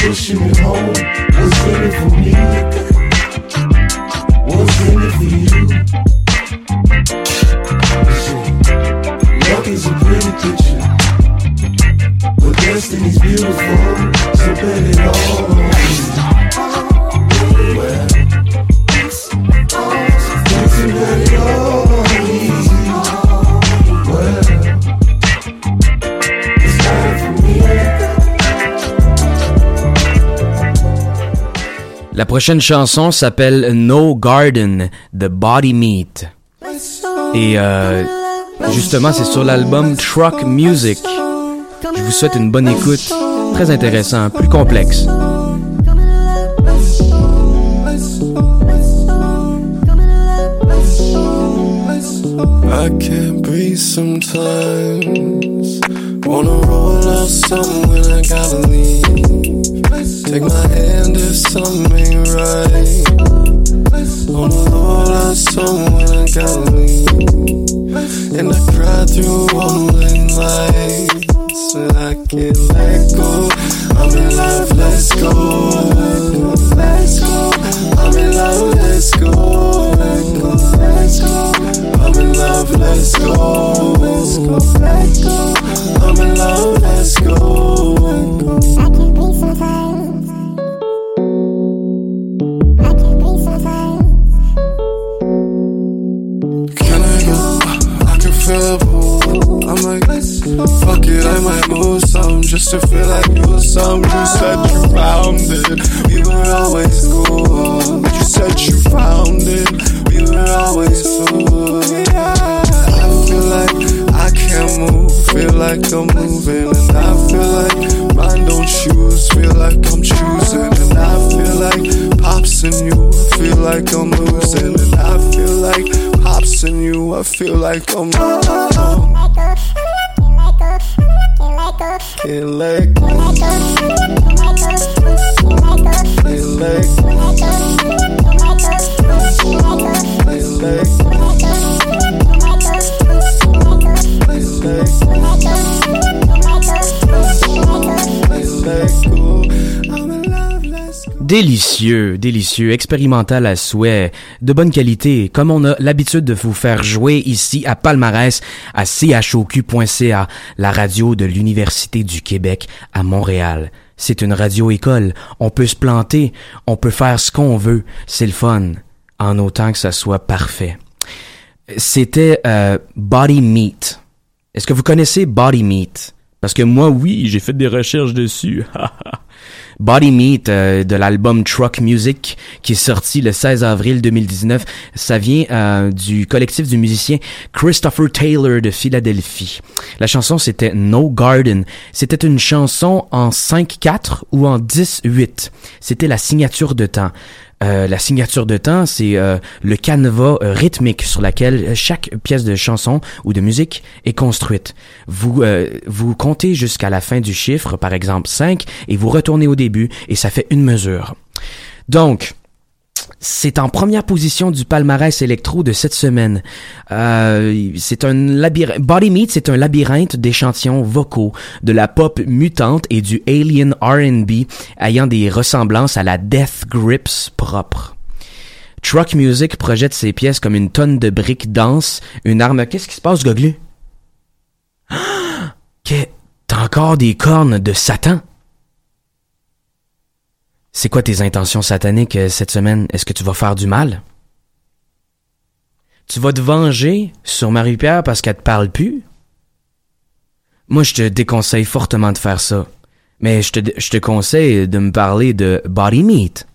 Pushing me home. What's in for me? Prochaine chanson s'appelle No Garden de Body Meat. Et euh, justement, c'est sur l'album Truck Music. Je vous souhaite une bonne écoute. Très intéressant, plus complexe. I. Take my hand if something right. Out something when I gotta leave. And I cry through all my lights. And I can't let go. I'm in love, let's go. Let's go. I'm in love, let's go. Let's go. I'm in love, let's go. Let's go. Let's go. I'm in love, let's go. I can't breathe Pull. I'm like, fuck it, I might move some just to feel like you some. You said you found it. We were always cool. You said you found it. We were always full. I feel like I can't move. Feel like I'm moving, and I feel like mine don't choose. Feel like I'm choosing, and I feel like pops in you. I feel like I'm losing, and I feel like pops in you. I feel like I'm. Can't let go. Can't let go. Can't let Délicieux, délicieux, expérimental à souhait, de bonne qualité, comme on a l'habitude de vous faire jouer ici à Palmarès, à choq.ca, la radio de l'Université du Québec à Montréal. C'est une radio-école, on peut se planter, on peut faire ce qu'on veut, c'est le fun, en autant que ça soit parfait. C'était euh, Body Meat. Est-ce que vous connaissez Body Meat? Parce que moi, oui, j'ai fait des recherches dessus. Body Meat euh, de l'album Truck Music qui est sorti le 16 avril 2019. Ça vient euh, du collectif du musicien Christopher Taylor de Philadelphie. La chanson c'était No Garden. C'était une chanson en 5-4 ou en 10-8. C'était la signature de temps. Euh, la signature de temps, c'est euh, le canevas euh, rythmique sur laquelle chaque pièce de chanson ou de musique est construite. Vous euh, vous comptez jusqu'à la fin du chiffre, par exemple 5, et vous retournez au début, et ça fait une mesure. Donc, c'est en première position du palmarès électro de cette semaine. Euh, c'est un labyrinthe. Body Meat, c'est un labyrinthe d'échantillons vocaux de la pop mutante et du alien R&B ayant des ressemblances à la Death Grips propre. Truck Music projette ses pièces comme une tonne de briques denses, une arme. Qu'est-ce qui se passe, Goglu? Ah! T'as encore des cornes de Satan? C'est quoi tes intentions sataniques euh, cette semaine? Est-ce que tu vas faire du mal? Tu vas te venger sur Marie-Pierre parce qu'elle te parle plus? Moi, je te déconseille fortement de faire ça. Mais je te, te conseille de me parler de body meat.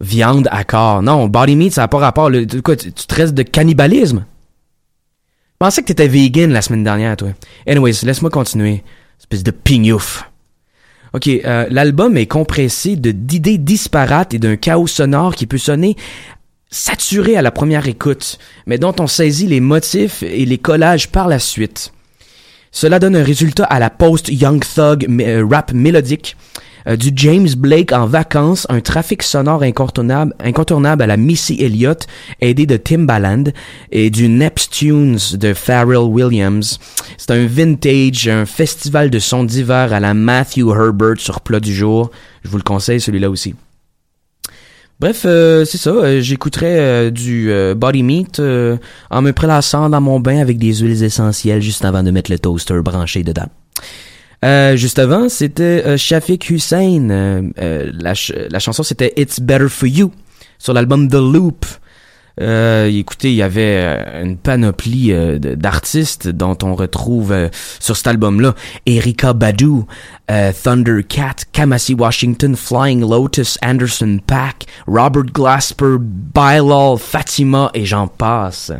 Viande à corps. Non, body meat, ça n'a pas rapport. Le, tu, tu traites de cannibalisme? Je pensais que t'étais vegan la semaine dernière, toi. Anyways, laisse-moi continuer. Espèce de pignouf. Ok, euh, l'album est compressé d'idées disparates et d'un chaos sonore qui peut sonner saturé à la première écoute, mais dont on saisit les motifs et les collages par la suite. Cela donne un résultat à la post-Young Thug euh, rap mélodique, Euh, du James Blake en vacances, un trafic sonore incontournable, à la Missy Elliott, aidé de Timbaland, et du Neptunes de Pharrell Williams. C'est un vintage, un festival de sons d'hiver à la Matthew Herbert sur plat du jour. Je vous le conseille, celui-là aussi. Bref, euh, c'est ça. euh, J'écouterai euh, du body meat en me prélassant dans mon bain avec des huiles essentielles juste avant de mettre le toaster branché dedans. Euh, juste avant, c'était euh, Shafiq Hussein. Euh, euh, la, ch- la chanson, c'était It's Better For You sur l'album The Loop. Écoutez, il y avait une panoplie d'artistes dont on retrouve sur cet album-là Erika Badu, Thundercat, Kamasi Washington, Flying Lotus, Anderson Paak, Robert Glasper, Bilal, Fatima et j'en passe.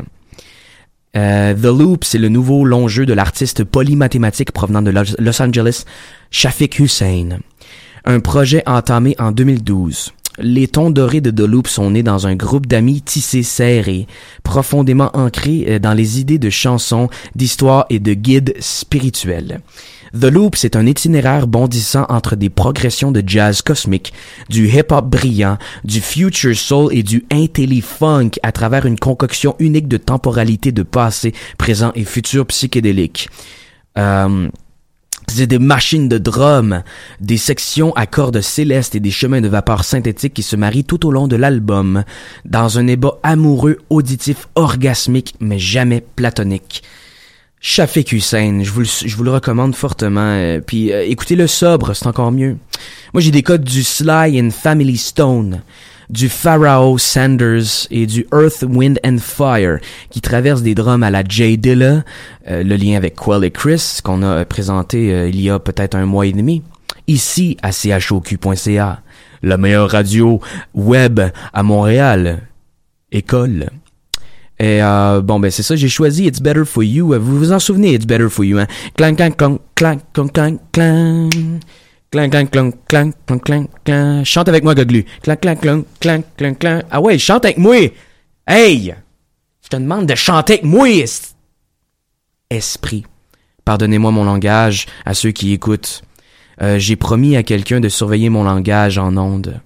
Euh, The Loop, c'est le nouveau long jeu de l'artiste polymathématique provenant de Los Angeles, Shafiq Hussein. Un projet entamé en 2012. Les tons dorés de The Loop sont nés dans un groupe d'amis tissés serrés, profondément ancrés euh, dans les idées de chansons, d'histoires et de guides spirituels. The Loop, c'est un itinéraire bondissant entre des progressions de jazz cosmique, du hip-hop brillant, du future soul et du intelli-funk à travers une concoction unique de temporalité de passé, présent et futur psychédélique. Euh, c'est des machines de drum, des sections à cordes célestes et des chemins de vapeur synthétiques qui se marient tout au long de l'album, dans un ébat amoureux, auditif, orgasmique, mais jamais platonique. Shafik Hussein, je vous, le, je vous le recommande fortement. euh, Puis euh, écoutez le sobre, c'est encore mieux. Moi j'ai des codes du Sly and Family Stone, du Pharaoh Sanders et du Earth, Wind and Fire qui traversent des drums à la J Dilla, euh, le lien avec Quell et Chris qu'on a présenté euh, il y a peut-être un mois et demi, ici à choq.ca, la meilleure radio web à Montréal, école. Et euh, bon, ben c'est ça, j'ai choisi It's Better For You. Vous vous en souvenez, It's Better For You, hein? Clang, clang, clang, clang, clang, clang, clang. Clang, clang, clang, clang, clang, clang, clang. Chante avec moi, Goglu. Clang, clang, clang, clang, clang, clang. Ah ouais, chante avec moi! Hey! Je te demande de chanter avec moi! Esprit. Pardonnez-moi mon langage à ceux qui écoutent. Euh, j'ai promis à quelqu'un de surveiller mon langage en ondes.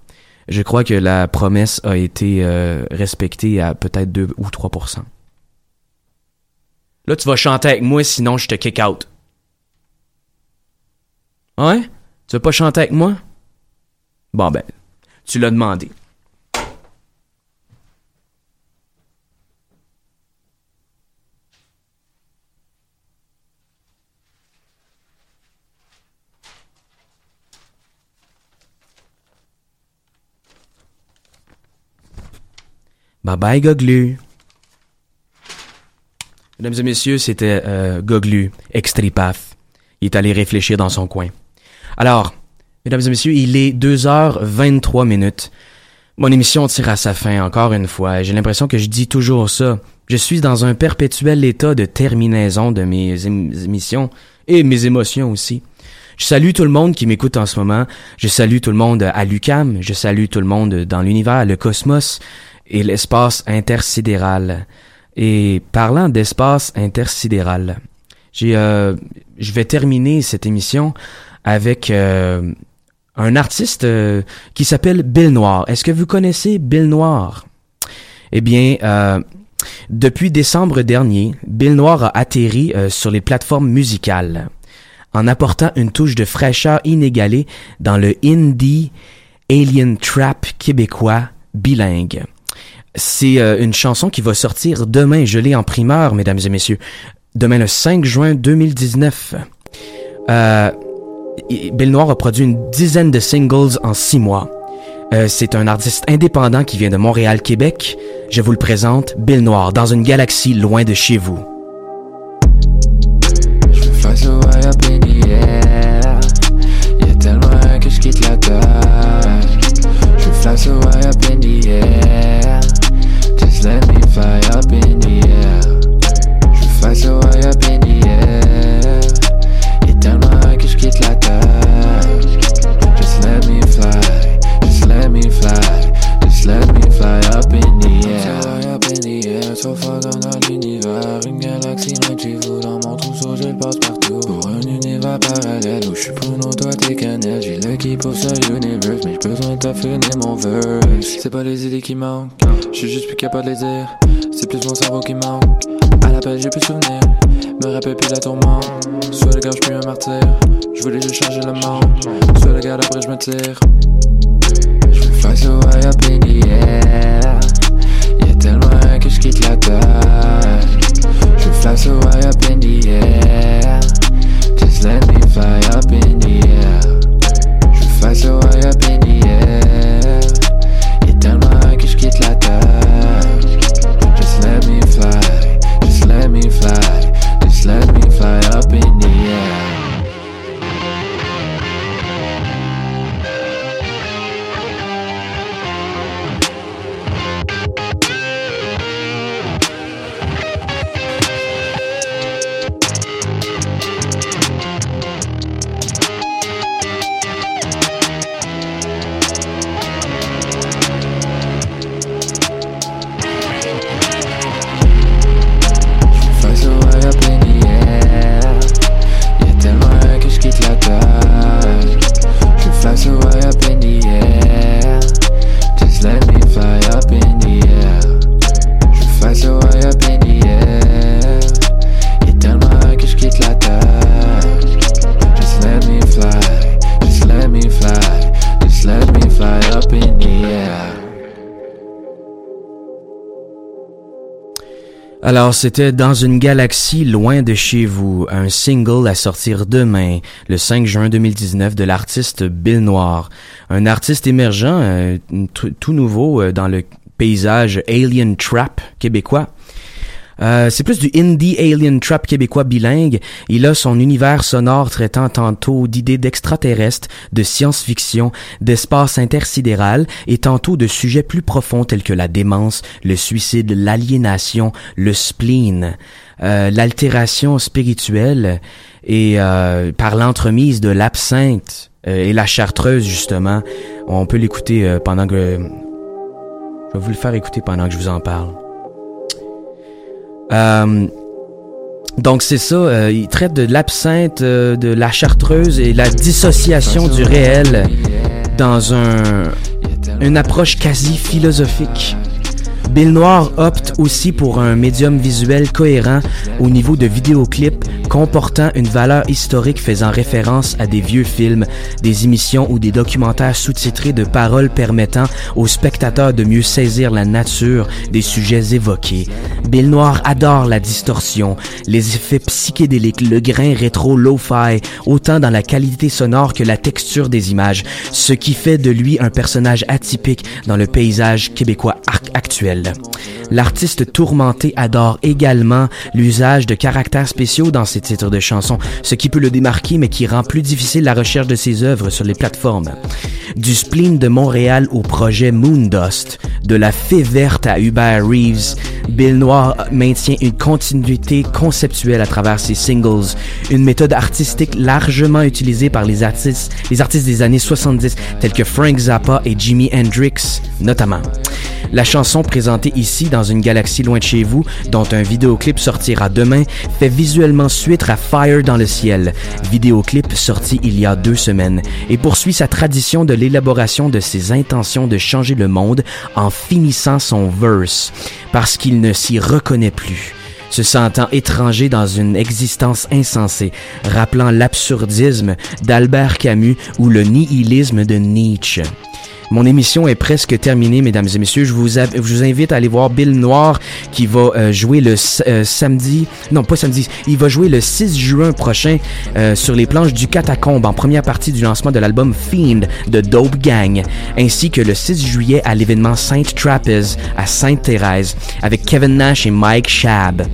Je crois que la promesse a été euh, respectée à peut-être 2 ou 3% Là, tu vas chanter avec moi, sinon je te kick out. Ouais? Tu veux pas chanter avec moi? Bon ben, tu l'as demandé. Bye bye Goglu. Mesdames et messieurs, c'était euh, Goglu, extripath. Il est allé réfléchir dans son coin. Alors, mesdames et messieurs, il est 2h23 minutes. Mon émission tire à sa fin encore une fois. J'ai l'impression que je dis toujours ça. Je suis dans un perpétuel état de terminaison de mes ém- émissions et mes émotions aussi. Je salue tout le monde qui m'écoute en ce moment. Je salue tout le monde à l'UCAM. Je salue tout le monde dans l'univers, le cosmos et l'espace intersidéral. Et parlant d'espace intersidéral, j'ai, euh, je vais terminer cette émission avec euh, un artiste euh, qui s'appelle Bill Noir. Est-ce que vous connaissez Bill Noir? Eh bien, euh, depuis décembre dernier, Bill Noir a atterri euh, sur les plateformes musicales en apportant une touche de fraîcheur inégalée dans le indie alien trap québécois bilingue. C'est euh, une chanson qui va sortir demain, je l'ai en primeur, mesdames et messieurs. Demain le 5 juin 2019. Euh, Bill Noir a produit une dizaine de singles en six mois. Euh, c'est un artiste indépendant qui vient de Montréal, Québec. Je vous le présente, Bill Noir, dans une galaxie loin de chez vous. Je let me fly up in the air. Je fly so high up in the air. Tellement que je quitte la terre. Just let me fly Just let me fly Just let me fly up in the air. So high up in the air So far dans l'univers. Une galaxie loin Dans mon trousseau je le passe partout Pour un univers chaotic energy, lucky pour ce universe, mais j'ai besoin de mon verse. C'est pas les idées qui manquent, je suis capable de les dire. Alors, c'était Dans une galaxie loin de chez vous, un single à sortir demain, le 5 juin 2019, de l'artiste Bill Noir. Un artiste émergent, euh, tout nouveau euh, dans le paysage Alien Trap québécois. Euh, c'est plus du indie alien trap québécois bilingue. Il a son univers sonore traitant tantôt d'idées d'extraterrestres, de science-fiction, d'espace intersidéral et tantôt de sujets plus profonds tels que la démence, le suicide, l'aliénation, le spleen, euh, l'altération spirituelle et euh, par l'entremise de l'absinthe euh, et la chartreuse justement. On peut l'écouter euh, pendant que... Je vais vous le faire écouter pendant que je vous en parle. Euh, donc c'est ça, euh, il traite de l'absinthe, euh, de la chartreuse et la dissociation du réel dans un, une approche quasi philosophique. Bill Noir opte aussi pour un médium visuel cohérent au niveau de vidéoclips comportant une valeur historique faisant référence à des vieux films, des émissions ou des documentaires sous-titrés de paroles permettant aux spectateurs de mieux saisir la nature des sujets évoqués. Bill Noir adore la distorsion, les effets psychédéliques, le grain rétro lo-fi, autant dans la qualité sonore que la texture des images, ce qui fait de lui un personnage atypique dans le paysage québécois arc L'artiste tourmenté adore également l'usage de caractères spéciaux dans ses titres de chansons, ce qui peut le démarquer mais qui rend plus difficile la recherche de ses œuvres sur les plateformes. Du spleen de Montréal au projet Moondust, de la fée verte à Hubert Reeves, Bill Noir maintient une continuité conceptuelle à travers ses singles, une méthode artistique largement utilisée par les artistes, les artistes des années 70 tels que Frank Zappa et Jimi Hendrix notamment. La chanson présentée ici dans une galaxie loin de chez vous, dont un vidéoclip sortira demain, fait visuellement suite à Fire dans le ciel, vidéoclip sorti il y a deux semaines, et poursuit sa tradition de l'élaboration de ses intentions de changer le monde en finissant son verse, parce qu'il ne s'y reconnaît plus se sentant étranger dans une existence insensée, rappelant l'absurdisme d'Albert Camus ou le nihilisme de Nietzsche. Mon émission est presque terminée, mesdames et messieurs. Je vous, invite à aller voir Bill Noir qui va euh, jouer le euh, samedi, non pas samedi, il va jouer le 6 juin prochain euh, sur les planches du Catacombe en première partie du lancement de l'album Fiend de Dope Gang, ainsi que le 6 juillet à l'événement Saint Trapeze à Sainte-Thérèse avec Kevin Nash et Mike Shab.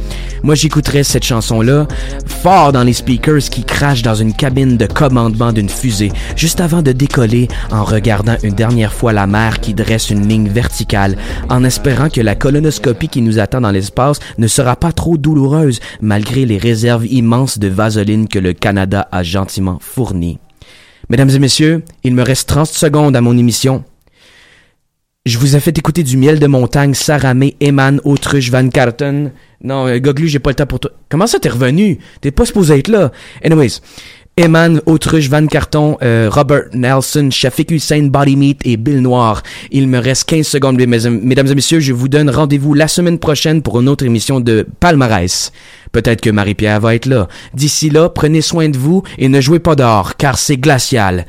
Moi, j'écouterais cette chanson-là fort dans les speakers qui crachent dans une cabine de commandement d'une fusée, juste avant de décoller en regardant une dernière fois la mer qui dresse une ligne verticale, en espérant que la colonoscopie qui nous attend dans l'espace ne sera pas trop douloureuse malgré les réserves immenses de vaseline que le Canada a gentiment fournies. Mesdames et messieurs, il me reste 30 secondes à mon émission. Je vous ai fait écouter du miel de montagne, Saramé, Eman, Autruche, Van Carten. Non, euh, Goglu, j'ai pas le temps pour toi. Comment ça t'es revenu? T'es pas supposé être là. Anyways, Eman, Autruche, Van Carton, euh, Robert Nelson, Shafik Hussein, Body Meat et Bill Noir. Il me reste 15 secondes, mesdames et messieurs. Je vous donne rendez-vous la semaine prochaine pour une autre émission de Palmarès. Peut-être que Marie-Pierre va être là. D'ici là, prenez soin de vous et ne jouez pas dehors, car c'est glacial.